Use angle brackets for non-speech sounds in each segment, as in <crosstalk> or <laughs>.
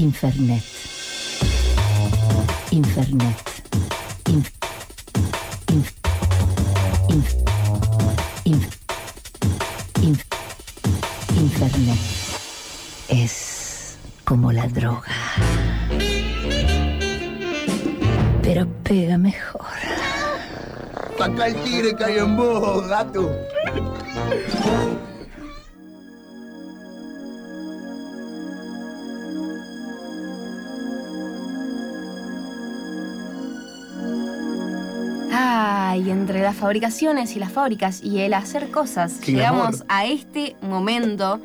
Infernet. Infernet. Inf- inf- inf- inf- inf- Infernet. Es como la droga. Pero pega mejor. Saca el tigre hay en vos, gato. Entre las fabricaciones y las fábricas y el hacer cosas, Qué llegamos a este momento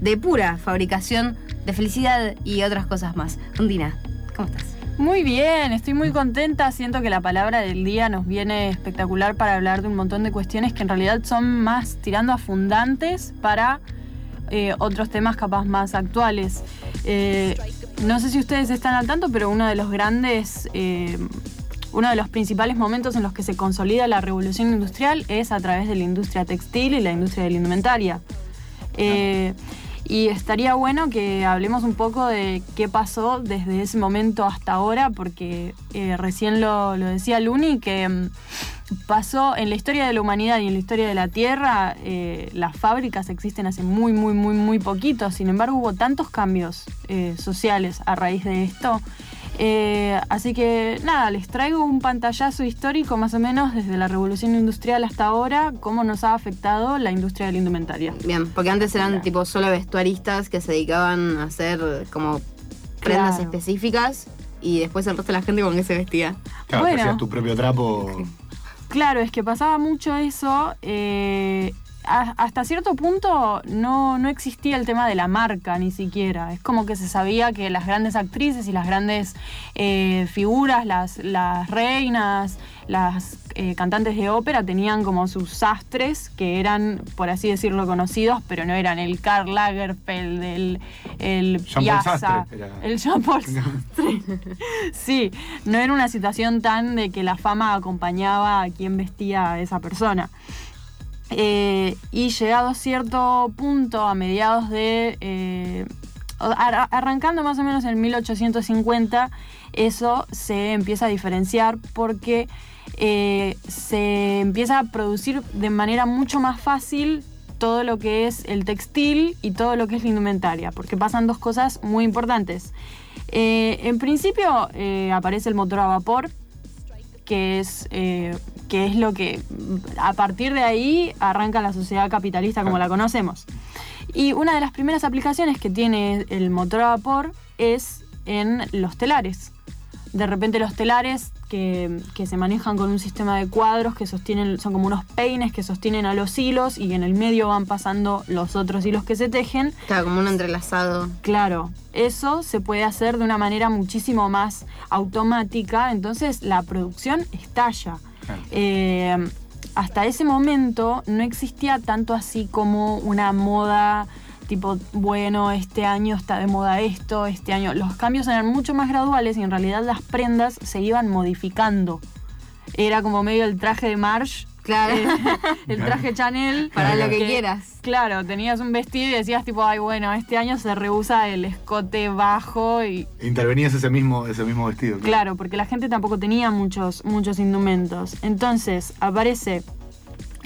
de pura fabricación de felicidad y otras cosas más. Undina, ¿cómo estás? Muy bien, estoy muy contenta. Siento que la palabra del día nos viene espectacular para hablar de un montón de cuestiones que en realidad son más tirando a fundantes para eh, otros temas capaz más actuales. Eh, no sé si ustedes están al tanto, pero uno de los grandes, eh, uno de los principales momentos en los que se consolida la revolución industrial es a través de la industria textil y la industria de la indumentaria. Eh, y estaría bueno que hablemos un poco de qué pasó desde ese momento hasta ahora, porque eh, recién lo, lo decía Luni, que mm, pasó en la historia de la humanidad y en la historia de la Tierra, eh, las fábricas existen hace muy, muy, muy, muy poquito. Sin embargo, hubo tantos cambios eh, sociales a raíz de esto. Eh, así que nada, les traigo un pantallazo histórico más o menos desde la revolución industrial hasta ahora, cómo nos ha afectado la industria de la indumentaria. Bien, porque antes eran tipo solo vestuaristas que se dedicaban a hacer como prendas Claro. específicas y después el resto de la gente con qué se vestía. Claro, Bueno. que hacías tu propio trapo. Claro, es que pasaba mucho eso. eh, a- hasta cierto punto no, no existía el tema de la marca ni siquiera. Es como que se sabía que las grandes actrices y las grandes eh, figuras, las, las reinas, las eh, cantantes de ópera tenían como sus sastres que eran, por así decirlo, conocidos, pero no eran el Karl Lagerfeld, el, el Piazza, Sastre el Jean-Paul <laughs> Sastre. Sí, no era una situación tan de que la fama acompañaba a quien vestía a esa persona. Eh, y llegado a cierto punto, a mediados de... eh, ar- arrancando más o menos en 1850, eso se empieza a diferenciar porque eh, se empieza a producir de manera mucho más fácil todo lo que es el textil y todo lo que es la indumentaria, porque pasan dos cosas muy importantes. En principio aparece el motor a vapor, que es, que es lo que a partir de ahí arranca la sociedad capitalista como la conocemos. Y una de las primeras aplicaciones que tiene el motor a vapor es en los telares. De repente los telares que, que se manejan con un sistema de cuadros que sostienen, son como unos peines que sostienen a los hilos y en el medio van pasando los otros hilos que se tejen. Estaba como un entrelazado. Claro, eso se puede hacer de una manera muchísimo más automática, entonces la producción estalla. Eh, hasta ese momento no existía tanto así como una moda tipo, bueno, este año está de moda esto, este año. Los cambios eran mucho más graduales y en realidad las prendas se iban modificando. Era como medio el traje de Marsh. Claro. eh, <laughs> el traje Chanel. Para lo que que- quieras. Claro, tenías un vestido y decías tipo, ay bueno, este año se rehúsa el escote bajo y Intervenías ese mismo, ese mismo vestido. claro, porque la gente tampoco tenía muchos, muchos indumentos. Entonces aparece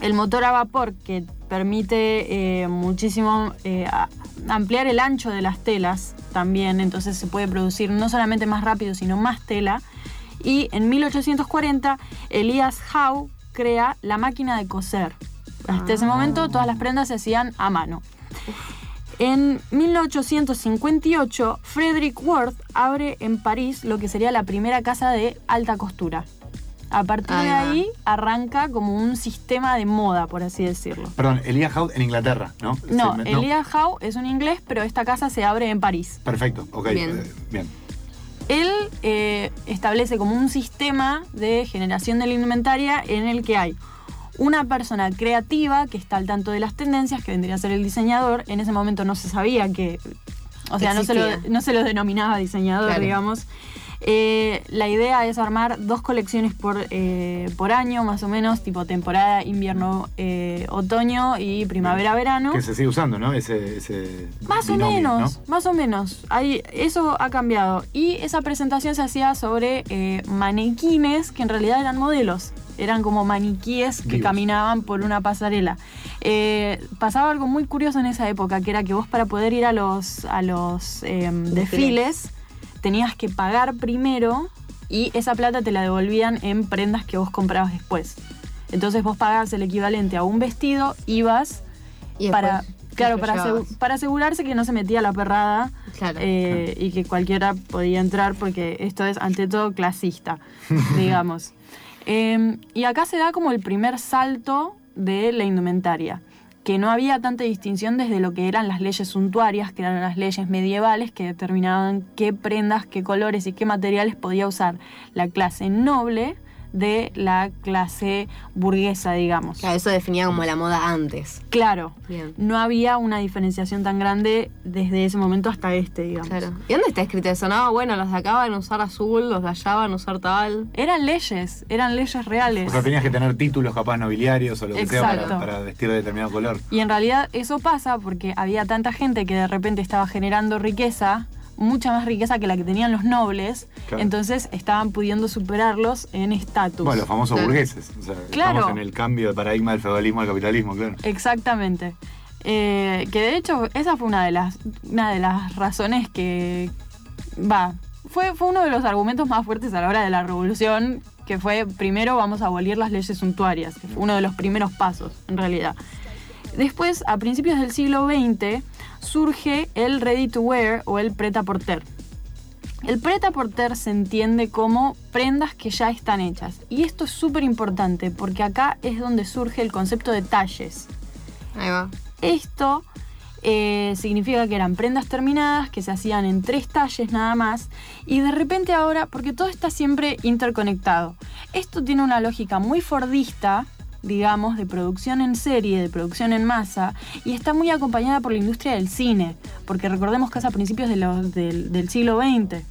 el motor a vapor que permite eh, muchísimo eh, ampliar el ancho de las telas también, entonces se puede producir no solamente más rápido, sino más tela. Y en 1840 Elias Howe crea la máquina de coser. Hasta ese momento todas las prendas se hacían a mano. En 1858, Frederick Worth abre en París lo que sería la primera casa de alta costura. A partir de ahí arranca como un sistema de moda, por así decirlo. Perdón, Elia Howe en Inglaterra, ¿no? No, Sí, Elias Howe es un inglés, pero esta casa se abre en París. Perfecto, ok. Bien. eh, bien. Él eh, establece como un sistema de generación de la indumentaria en el que hay una persona creativa que está al tanto de las tendencias, que vendría a ser el diseñador. En ese momento no se sabía que. O sea, no se, lo, no se lo denominaba diseñador, Claro. digamos. Eh, la idea es armar dos colecciones por, eh, por año, más o menos, tipo temporada invierno, eh, otoño y primavera-verano. Que se sigue usando, ¿no? Ese, ese Más o menos, ¿no? más o menos. Ahí, eso ha cambiado. Y esa presentación se hacía sobre eh, manequines que en realidad eran modelos. Eran como maniquíes que Vivos. caminaban por una pasarela. Eh, pasaba algo muy curioso en esa época, que era que vos para poder ir a los, a los eh, desfiles tenías que pagar primero y esa plata te la devolvían en prendas que vos comprabas después. Entonces vos pagabas el equivalente a un vestido, ibas Y para, claro, para, asegu- para asegurarse que no se metía la perrada Claro. eh, y que cualquiera podía entrar porque esto es ante todo clasista, <laughs> digamos. Eh, y acá se da como el primer salto de la indumentaria, que no había tanta distinción desde lo que eran las leyes suntuarias, que eran las leyes medievales que determinaban qué prendas, qué colores y qué materiales podía usar la clase noble de la clase burguesa, digamos. Claro, eso definía como la moda antes. Claro, Bien. no había una diferenciación tan grande desde ese momento hasta este, digamos. Claro. ¿Y dónde está escrito eso? No, bueno, los de acá van a usar azul, los de allá van a usar tal. Eran leyes, eran leyes reales. O sea, tenías que tener títulos capaz nobiliarios o lo que sea para vestir de determinado color. Y en realidad eso pasa porque había tanta gente que de repente estaba generando riqueza, mucha más riqueza que la que tenían los nobles, Claro. entonces estaban pudiendo superarlos en estatus. Bueno, los famosos Claro. burgueses. O sea, Claro. estamos en el cambio de paradigma del feudalismo al capitalismo, claro. Exactamente. Eh, que de hecho esa fue una de las, una de las razones que va. Fue, fue uno de los argumentos más fuertes a la hora de la revolución, que fue primero vamos a abolir las leyes suntuarias, que fue uno de los primeros pasos, en realidad. Después, a principios del siglo XX, surge el ready to wear o el preta porter. El preta porter se entiende como prendas que ya están hechas. Y esto es súper importante porque acá es donde surge el concepto de talles. Ahí va. Esto eh, significa que eran prendas terminadas que se hacían en tres talles nada más y de repente ahora, porque todo está siempre interconectado, esto tiene una lógica muy fordista, digamos, de producción en serie, de producción en masa y está muy acompañada por la industria del cine, porque recordemos que es a principios de los- del, del siglo XX.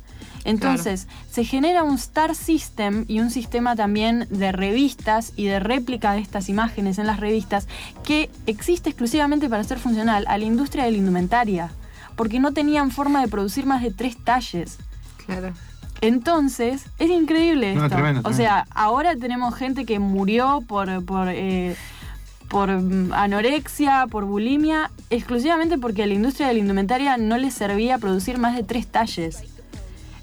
Entonces, se genera un star system y un sistema también de revistas y de réplica de estas imágenes en las revistas que existe exclusivamente para ser funcional a la industria de la indumentaria, porque no tenían forma de producir más de tres talles. Claro. Entonces, es increíble No, esto. tremendo, o tremendo. sea, ahora tenemos gente que murió por, por, eh, por mm, anorexia, por bulimia, exclusivamente porque a la industria de la indumentaria no les servía producir más de tres talles.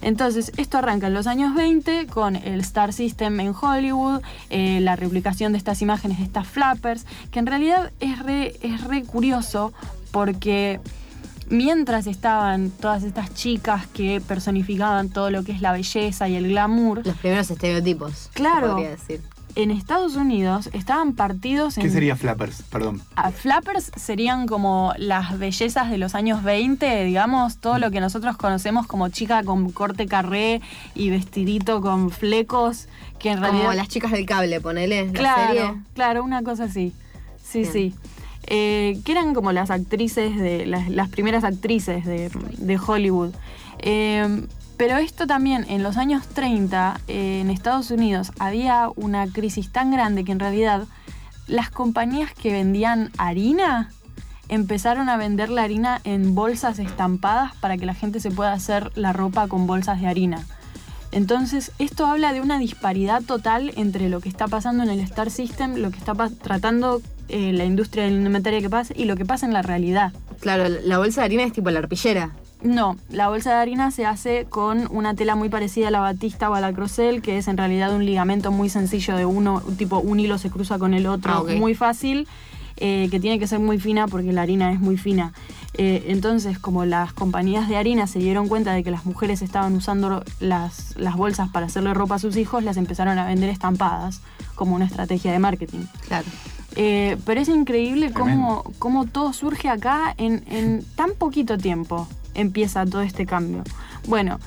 Entonces, esto arranca en los años 20 con el Star System en Hollywood, eh, la replicación de estas imágenes de estas flappers, que en realidad es re, es re curioso porque mientras estaban todas estas chicas que personificaban todo lo que es la belleza y el glamour, Los primeros estereotipos. Claro. podría decir. en Estados Unidos estaban partidos en... ¿Qué sería flappers? Perdón. Ah, Flappers serían como las bellezas de los años 20, digamos, todo lo que nosotros conocemos como chica con corte carré y vestidito con flecos, que en Como realidad... las chicas del cable, ponele. La claro, serie. claro, una cosa así. Sí, Bien. sí. Eh, que eran como las actrices de. las, primeras actrices de, Hollywood. Eh, pero esto también, en los años 30, eh, en Estados Unidos, había una crisis tan grande que en realidad las compañías que vendían harina empezaron a vender la harina en bolsas estampadas para que la gente se pueda hacer la ropa con bolsas de harina. Entonces, esto habla de una disparidad total entre lo que está pasando en el Star System, lo que está tratando eh, la industria de la indumentaria que pasa y lo que pasa en la realidad. Claro, la bolsa de harina es tipo la arpillera. No, la bolsa de harina se hace con una tela muy parecida a la batista o a la crocel, que es en realidad un ligamento muy sencillo de uno, tipo un hilo se cruza con el otro, Ah, muy fácil, eh, que tiene que ser muy fina porque la harina es muy fina. Eh, entonces, como las compañías de harina se dieron cuenta de que las mujeres estaban usando las, las bolsas para hacerle ropa a sus hijos, las empezaron a vender estampadas como una estrategia de marketing. Claro. Eh, pero es increíble cómo, cómo todo surge acá en, en tan poquito tiempo. Empieza todo este cambio. Bueno,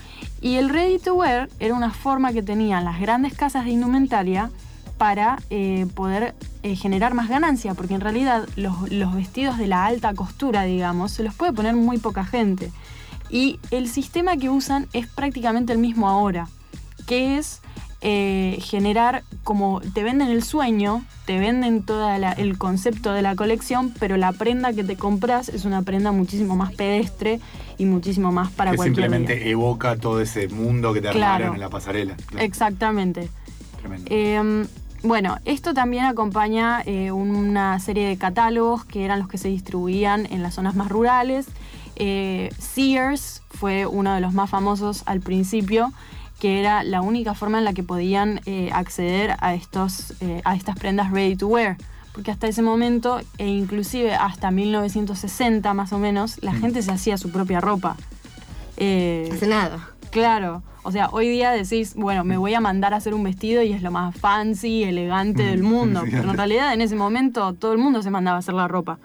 y el ready to wear era una forma que tenían las grandes casas de indumentaria para eh, poder eh, generar más ganancia, porque en realidad los, los vestidos de la alta costura, digamos, se los puede poner muy poca gente. Y el sistema que usan es prácticamente el mismo ahora, que es eh, generar como te venden el sueño, te venden todo el concepto de la colección, pero la prenda que te compras es una prenda muchísimo más pedestre y muchísimo más para que cualquier simplemente día. evoca todo ese mundo que te Claro. armaron en la pasarela. Claro, Exactamente. tremendo. Eh, bueno, esto también acompaña eh, una serie de catálogos que eran los que se distribuían en las zonas más rurales. Eh, Sears fue uno de los más famosos al principio, que era la única forma en la que podían eh, acceder a, estos, eh, a estas prendas ready to wear. Porque hasta ese momento, e inclusive hasta 1960 más o menos, la Mm. gente se hacía su propia ropa. Eh, Hace nada. Claro, o sea, hoy día decís, bueno, me voy a mandar a hacer un vestido y es lo más fancy, elegante del mundo, <laughs> pero en realidad en ese momento todo el mundo se mandaba a hacer la ropa.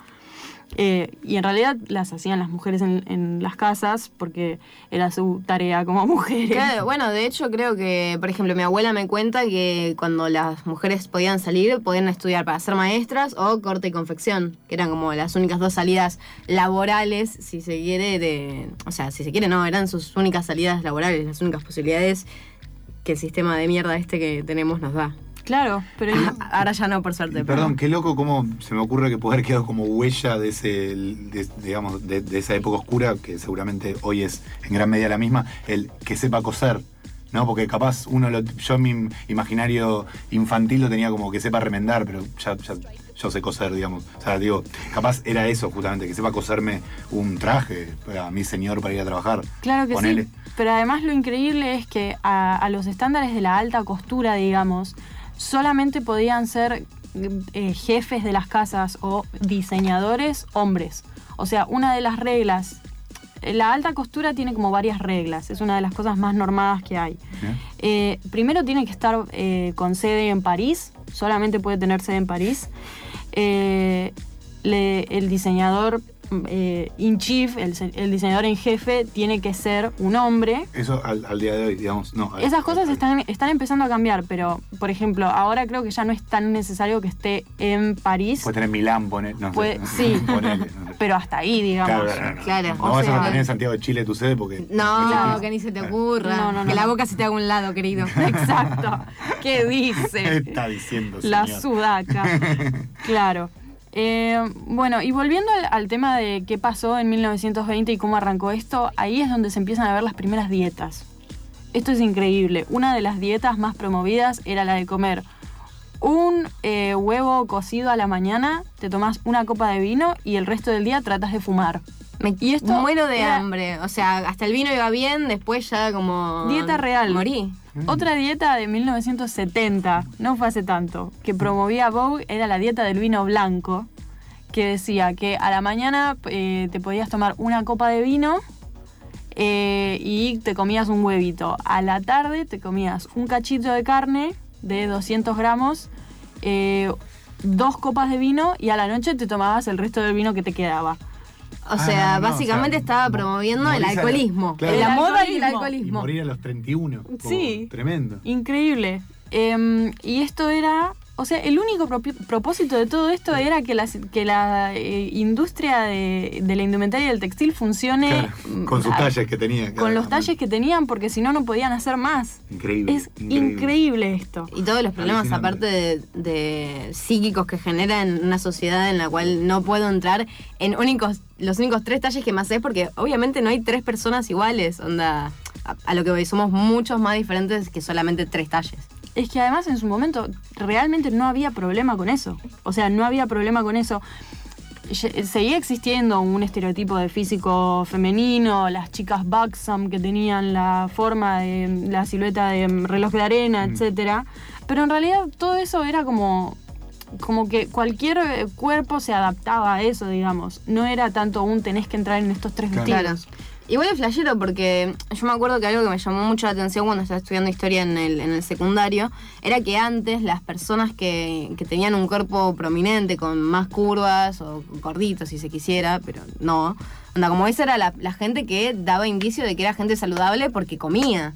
Eh, y en realidad las hacían las mujeres en, en las casas porque era su tarea como <laughs> mujeres. Claro, bueno, de hecho creo que, por ejemplo, mi abuela me cuenta que cuando las mujeres podían salir, podían estudiar para ser maestras o corte y confección, que eran como las únicas dos salidas laborales, si se quiere, de... O sea, si se quiere, no, eran sus únicas salidas laborales, las únicas posibilidades que el sistema de mierda este que tenemos nos da. Claro, pero Ahora ya no, por suerte. Pero- Perdón, qué loco cómo se me ocurre que puede haber quedado como huella de ese, de- digamos, de, de esa época oscura, que seguramente hoy es en gran medida la misma, el que sepa coser. ¿No? Porque capaz uno lo, yo en mi imaginario infantil lo tenía como que sepa remendar, pero ya, ya yo sé coser, digamos. O sea, digo, capaz era eso justamente, que sepa coserme un traje para mi señor para ir a trabajar. Claro que Ponele. sí. Pero además lo increíble es que a, a los estándares de la alta costura, digamos, solamente podían ser eh, jefes de las casas o diseñadores hombres. O sea, una de las reglas, la alta costura tiene como varias reglas, es una de las cosas más normadas que hay. Eh, primero tiene que estar eh, con sede en París, solamente puede tener sede en París. Le- el diseñador eh, in chief, el, se- el diseñador en jefe, tiene que ser un hombre. Eso al, al día de hoy, digamos, no. al- Esas cosas al- están, están empezando a cambiar, pero, por ejemplo, ahora creo que ya no es tan necesario que esté en París, Puede tener Milán, poner, no sé, Puede- no sí. <laughs> ponele, no sé. pero hasta ahí, digamos. Claro, claro, no. Claro. No O vas sea- a tener en Santiago de Chile tu sede porque. No, que ni se te ocurra. No, no, no. Que la boca se te haga un lado, querido. <laughs> Exacto. ¿Qué ¿Qué dice? está diciendo, La sudaca. <laughs> claro. Eh, bueno, y volviendo al, al tema de qué pasó en 1920 y cómo arrancó esto, ahí es donde se empiezan a ver las primeras dietas. Esto es increíble. Una de las dietas más promovidas era la de comer un eh, huevo cocido a la mañana, te tomas una copa de vino y el resto del día tratas de fumar. Me Y esto muero de era- hambre. O sea, hasta el vino iba bien, después ya como. Dieta real. Morí. Otra dieta de 1970, no fue hace tanto, que promovía Vogue era la dieta del vino blanco, que decía que a la mañana eh, te podías tomar una copa de vino eh, y te comías un huevito. A la tarde te comías un cachito de carne de 200 gramos, eh, dos copas de vino y a la noche te tomabas el resto del vino que te quedaba. O Ah, sea, no, no, básicamente o sea, estaba mo- promoviendo el alcoholismo. claro. La El moda y el alcoholismo. Y morir a los 31. como Sí. Tremendo. Increíble. Em, y esto era, o sea, el único propósito de todo esto era que la, que la eh, industria de, de la indumentaria y del textil funcione Claro, mm, con sus a- talles que tenía. con los talles que tenían, porque si no, no podían hacer más. Increíble. Es increíble, esto. Y todos los problemas, Alucinante. aparte de, de psíquicos que genera en una sociedad en la cual no puedo entrar en únicos, los únicos tres talles que más sé, porque obviamente no hay tres personas iguales, onda, a, a lo que hoy somos muchos más diferentes que solamente tres talles. Es que además en su momento realmente no había problema con eso. O sea, no había problema con eso. Ye- Seguía existiendo un estereotipo de físico femenino, las chicas buxom que tenían la forma de la silueta de reloj de arena, Mm. etcétera. Pero en realidad todo eso era como como que cualquier eh, cuerpo se adaptaba a eso, digamos. No era tanto un tenés que entrar en estos tres Claro. Igual es flashero porque yo me acuerdo que algo que me llamó mucho la atención cuando estaba estudiando historia en el, en el secundario era que antes las personas que, que tenían un cuerpo prominente con más curvas o gorditos si se quisiera, pero no, onda, como esa era la, la gente que daba indicio de que era gente saludable porque comía.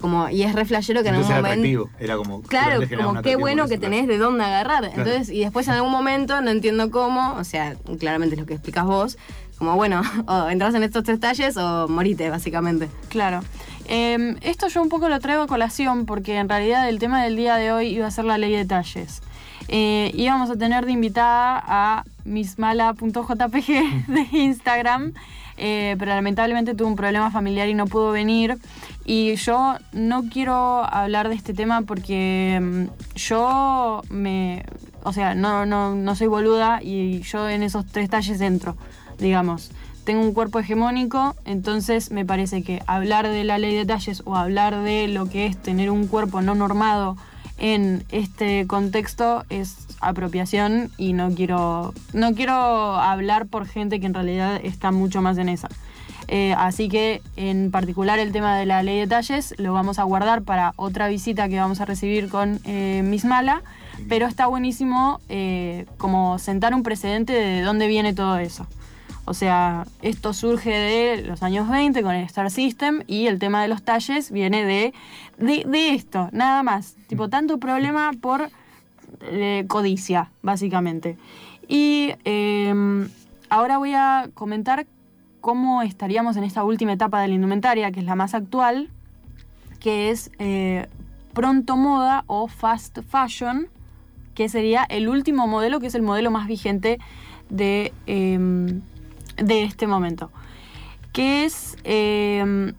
Como, y es re flashero que en algún momento. atractivo. Era como. Claro, como qué bueno que tenés de dónde agarrar. Claro. Entonces, y después en algún momento, no entiendo cómo, o sea, claramente es lo que explicas vos, como bueno, <laughs> o entras en estos tres talles o morite, básicamente. Claro. Eh, esto yo un poco lo traigo a colación porque en realidad el tema del día de hoy iba a ser la ley de talles. Eh, íbamos a tener de invitada a mismala.jpg <laughs> de Instagram, eh, pero lamentablemente tuvo un problema familiar y no pudo venir. Y yo no quiero hablar de este tema porque mm, yo me. O sea, no, no, no soy boluda y yo en esos tres talles entro, digamos tengo un cuerpo hegemónico, entonces me parece que hablar de la ley de talles o hablar de lo que es tener un cuerpo no normado en este contexto es apropiación y no quiero no quiero hablar por gente que en realidad está mucho más en esa. Eh, así que en particular el tema de la ley de talles lo vamos a guardar para otra visita que vamos a recibir con eh, Miss Mala, pero está buenísimo eh, como sentar un precedente de dónde viene todo eso. O sea, esto surge de los años 20 con el Star System y el tema de los talles viene de, de, de esto, nada más. Tipo, tanto problema por eh, codicia, básicamente. Y eh, ahora voy a comentar cómo estaríamos en esta última etapa de la indumentaria, que es la más actual, que es eh, pronto moda o fast fashion, que sería el último modelo, que es el modelo más vigente de, eh, de este momento. Que es. eh,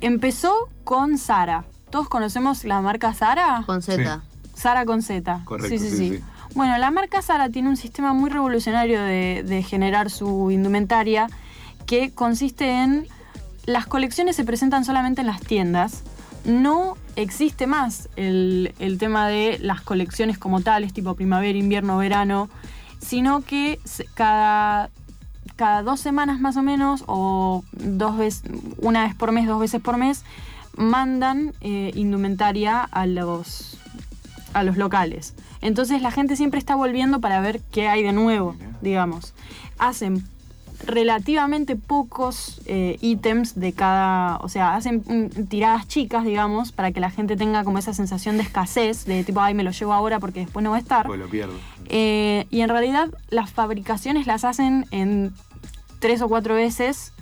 empezó con Sara. Todos conocemos la marca Sara. Con Z. Sara con Z. Correcto, sí, sí, sí, sí. sí. Bueno, la marca Sara tiene un sistema muy revolucionario de, de generar su indumentaria que consiste en las colecciones se presentan solamente en las tiendas. No existe más el, el tema de las colecciones como tales, tipo primavera, invierno, verano, sino que cada, cada dos semanas más o menos, o dos veces, una vez por mes, dos veces por mes, mandan eh, indumentaria a los, a los locales. Entonces la gente siempre está volviendo para ver qué hay de nuevo, digamos. Hacen relativamente pocos eh, ítems de cada, o sea, hacen mm, tiradas chicas, digamos, para que la gente tenga como esa sensación de escasez, de tipo, ay, me lo llevo ahora porque después no va a estar. Pues lo pierdo. Eh, y en realidad las fabricaciones las hacen en tres o cuatro veces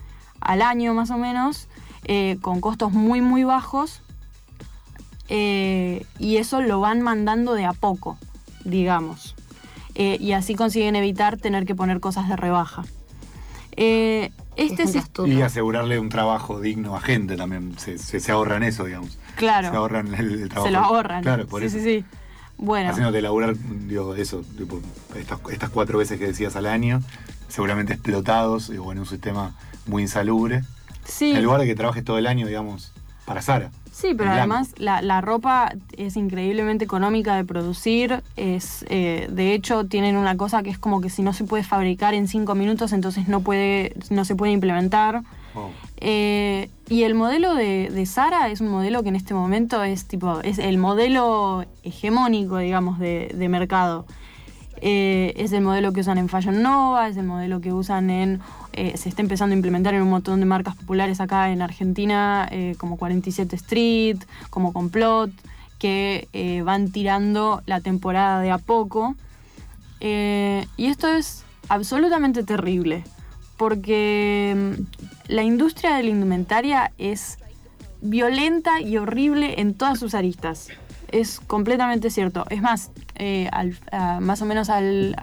al año más o menos, eh, con costos muy muy bajos. Y eso lo van mandando de a poco, digamos. Y así consiguen evitar tener que poner cosas de rebaja. Eh, este es astuta. Y asegurarle un trabajo digno a gente también. Se, se, se ahorran eso, digamos. claro, Se ahorran el, el trabajo. se lo ahorran. Claro, por sí, eso. sí, sí. Bueno, Haciéndote laburar, digo, eso, tipo, estas, estas cuatro veces que decías al año, seguramente explotados digo, en un sistema muy insalubre. sí. En lugar de que trabajes todo el año, digamos, para Sara. Sí, pero además la, la ropa es increíblemente económica de producir. Es, eh, de hecho, tienen una cosa que es como que si no se puede fabricar en cinco minutos, entonces no, puede, no se puede implementar. Oh, Eh, y el modelo de, de Sara es un modelo que en este momento es tipo es el modelo hegemónico, digamos, de, de mercado. Eh, es el modelo que usan en Fashion Nova, es el modelo que usan en... eh, se está empezando a implementar en un montón de marcas populares acá en Argentina, eh, como 47 Street, como Complot, que van tirando la temporada de a poco. Y esto es absolutamente terrible, porque mm, la industria de la indumentaria es violenta y horrible en todas sus aristas. Es completamente cierto. Es más, eh, al- más o menos al,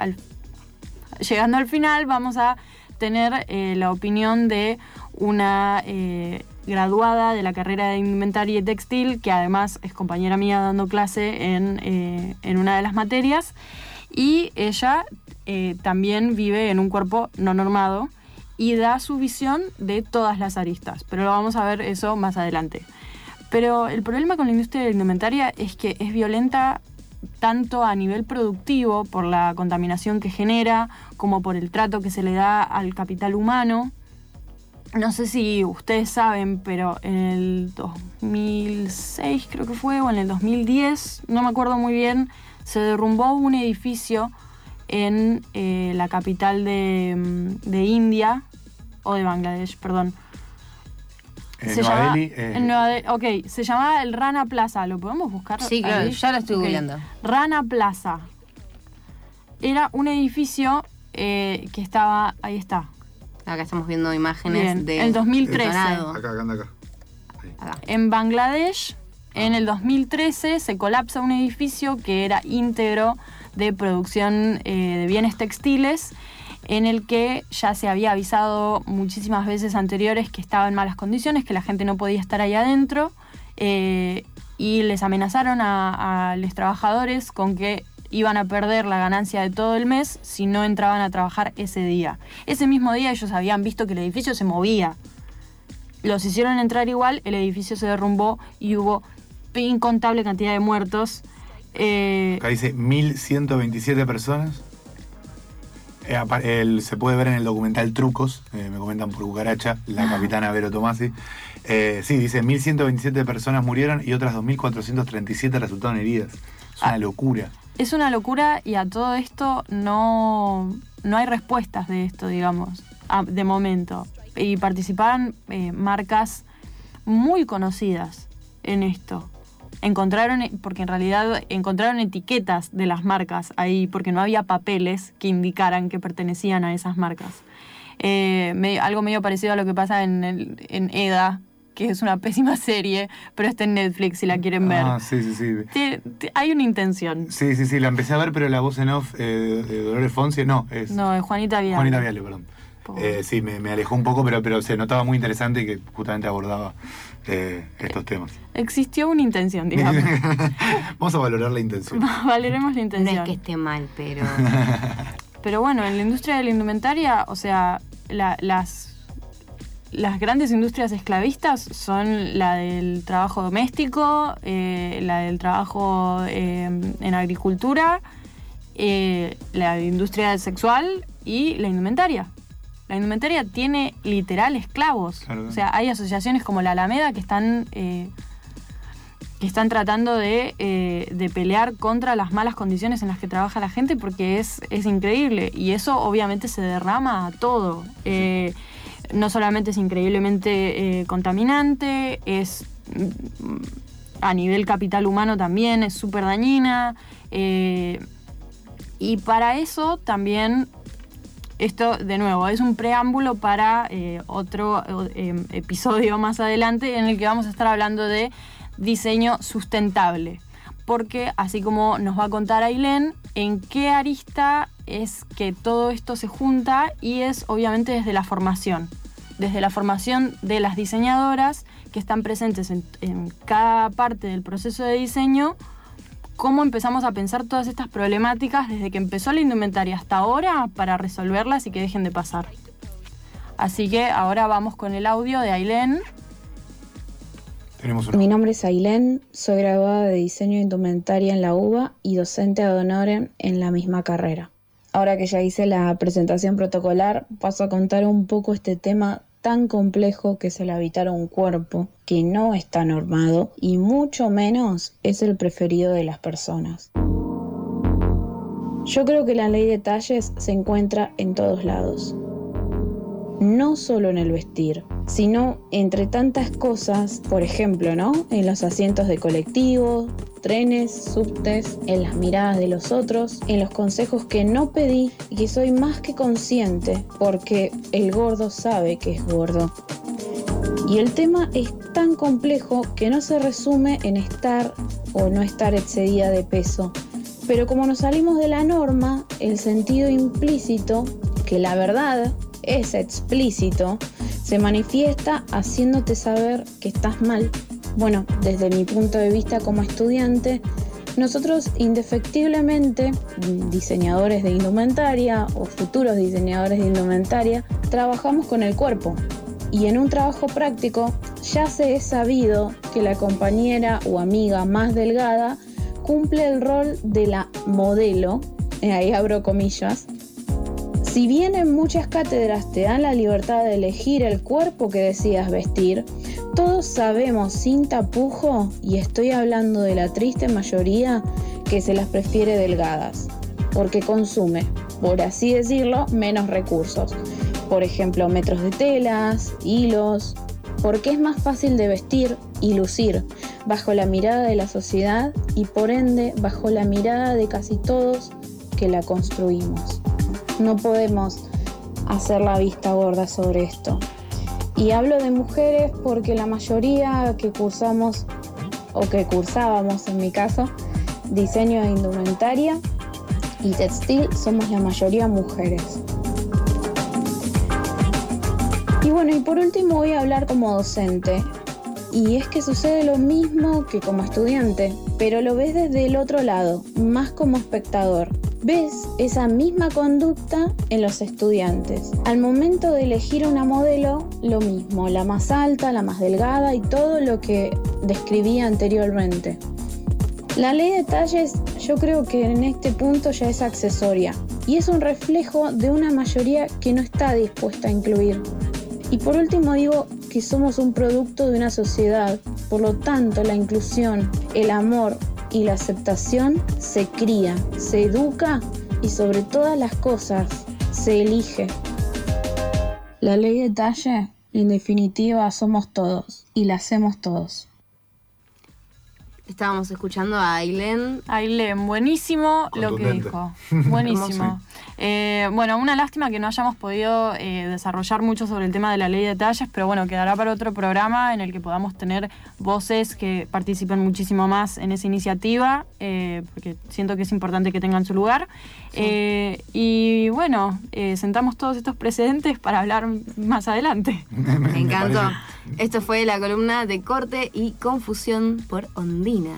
llegando al final vamos a tener eh, la opinión de una eh, graduada de la carrera de indumentaria y textil, que además es compañera mía dando clase en, en una de las materias. Y ella también vive en un cuerpo no normado y da su visión de todas las aristas. Pero lo vamos a ver eso más adelante. Pero el problema con la industria indumentaria es que es violenta tanto a nivel productivo por la contaminación que genera, como por el trato que se le da al capital humano. No sé si ustedes saben, pero en el 2006 creo que fue, o en el 2010, no me acuerdo muy bien, se derrumbó un edificio en eh, la capital mm, de India, o de Bangladesh, perdón. En se Nueva llama- Delhi, eh, en Nueva De- ok, se llamaba el Rana Plaza. ¿Lo podemos buscar? Sí, claro, ahí? ya lo estoy Ok. googleando. Rana Plaza. Era un edificio eh, que estaba. Ahí está. Acá estamos viendo imágenes Bien, de. el 2013. detonado. Acá, acá, anda acá. Acá. En Bangladesh, en el 2013, se colapsa un edificio que era íntegro de producción eh, de bienes textiles, en el que ya se había avisado muchísimas veces anteriores que estaba en malas condiciones, que la gente no podía estar ahí adentro, eh, y les amenazaron a, los trabajadores con que iban a perder la ganancia de todo el mes si no entraban a trabajar ese día. Ese mismo día ellos habían visto que el edificio se movía, los hicieron entrar igual, el edificio se derrumbó y hubo incontable cantidad de muertos. Eh, Acá dice 1127 personas. Eh, apa- el- se puede ver en el documental Trucos, eh, me comentan por Cucaracha, la capitana Vero Tomasi. Eh, sí, dice 1127 personas murieron y otras 2437 resultaron heridas. Es una Ah. locura. es una locura y a todo esto no, no hay respuestas de esto, digamos, de momento. Y participaron eh, marcas muy conocidas en esto. Encontraron, porque en realidad encontraron etiquetas de las marcas ahí, porque no había papeles que indicaran que pertenecían a esas marcas. Eh, me- algo medio parecido a lo que pasa en, el- en EDA, que es una <laughs> pésima serie, pero está en Netflix si la quieren ver. Ah, sí, sí, sí. Hay una intención. Sí, sí, sí, la empecé a ver, pero la voz en off eh, de Dolores Fonsi, no, es No, es Juanita Vial. Juanita Viale, perdón. Eh, sí, me, me alejó un poco, pero, pero se notaba muy interesante y que justamente abordaba eh, estos temas. Existió una intención, <laughs> digamos. Vamos a valorar la intención. La No intención. es que esté mal, pero. <laughs> Pero bueno, en la industria de la indumentaria, o sea, la- las, las grandes industrias esclavistas son la del trabajo doméstico, eh, la del trabajo eh, en agricultura, eh, la industria sexual y la indumentaria. La indumentaria tiene literal esclavos. Claro. O sea, hay asociaciones como la Alameda que están, eh, que están tratando de, eh, de pelear contra las malas condiciones en las que trabaja la gente porque es, es increíble. Y eso obviamente se derrama a todo. Eh, no solamente es increíblemente contaminante, es mm, a nivel capital humano también, es súper dañina. y para eso también esto, de nuevo, es un preámbulo para eh, otro eh, episodio más adelante en el que vamos a estar hablando de diseño sustentable. Porque así como nos va a contar Ailén, en qué arista es que todo esto se junta y es obviamente desde la formación. Desde la formación de las diseñadoras que están presentes en, en cada parte del proceso de diseño cómo empezamos a pensar todas estas problemáticas desde que empezó la indumentaria hasta ahora para resolverlas y que dejen de pasar. Así que ahora vamos con el audio de Ailén. Tenemos una. Mi nombre es Ailén, soy graduada de diseño de indumentaria en la UBA y docente ad honorem en la misma carrera. Ahora que ya hice la presentación protocolar, paso a contar un poco este tema tan complejo que es el habitar un cuerpo que no está normado y mucho menos es el preferido de las personas. Yo creo que la ley de talles se encuentra en todos lados no solo en el vestir, sino entre tantas cosas, por ejemplo, ¿no? En los asientos de colectivo, trenes, subtes, en las miradas de los otros, en los consejos que no pedí y que soy más que consciente porque el gordo sabe que es gordo. Y el tema es tan complejo que no se resume en estar o no estar excedida de peso. Pero como nos salimos de la norma, el sentido implícito, que la verdad es explícito, se manifiesta haciéndote saber que estás mal. Bueno, desde mi punto de vista como estudiante, nosotros indefectiblemente, diseñadores de indumentaria o futuros diseñadores de indumentaria, trabajamos con el cuerpo. Y en un trabajo práctico ya se es sabido que la compañera o amiga más delgada cumple el rol de la modelo, eh, ahí abro comillas, si bien en muchas cátedras te dan la libertad de elegir el cuerpo que decidas vestir, todos sabemos sin tapujo, y estoy hablando de la triste mayoría, que se las prefiere delgadas, porque consume, por así decirlo, menos recursos. Por ejemplo, metros de telas, hilos, porque es más fácil de vestir y lucir bajo la mirada de la sociedad y por ende bajo la mirada de casi todos que la construimos. No podemos hacer la vista gorda sobre esto. Y hablo de mujeres porque la mayoría que cursamos o que cursábamos en mi caso diseño de indumentaria y textil somos la mayoría mujeres. Y bueno, y por último voy a hablar como docente. Y es que sucede lo mismo que como estudiante, pero lo ves desde el otro lado, más como espectador. Ves esa misma conducta en los estudiantes. Al momento de elegir una modelo, lo mismo, la más alta, la más delgada y todo lo que describí anteriormente. La ley de talles yo creo que en este punto ya es accesoria y es un reflejo de una mayoría que no está dispuesta a incluir. Y por último digo que somos un producto de una sociedad, por lo tanto la inclusión, el amor y la aceptación se cría, se educa y sobre todas las cosas se elige. La ley de talle, en definitiva, somos todos y la hacemos todos. Estábamos escuchando a Ailén. Ailén, buenísimo lo que dijo. Buenísimo. <laughs> Eh, bueno, una lástima que no hayamos podido eh, desarrollar mucho sobre el tema de la ley de talles, pero bueno, quedará para otro programa en el que podamos tener voces que participen muchísimo más en esa iniciativa, eh, porque siento que es importante que tengan su lugar. Eh, y bueno, eh, sentamos todos estos precedentes para hablar más adelante. <laughs> Me encantó. parece. Esto fue la columna de corte y confusión por Ondina.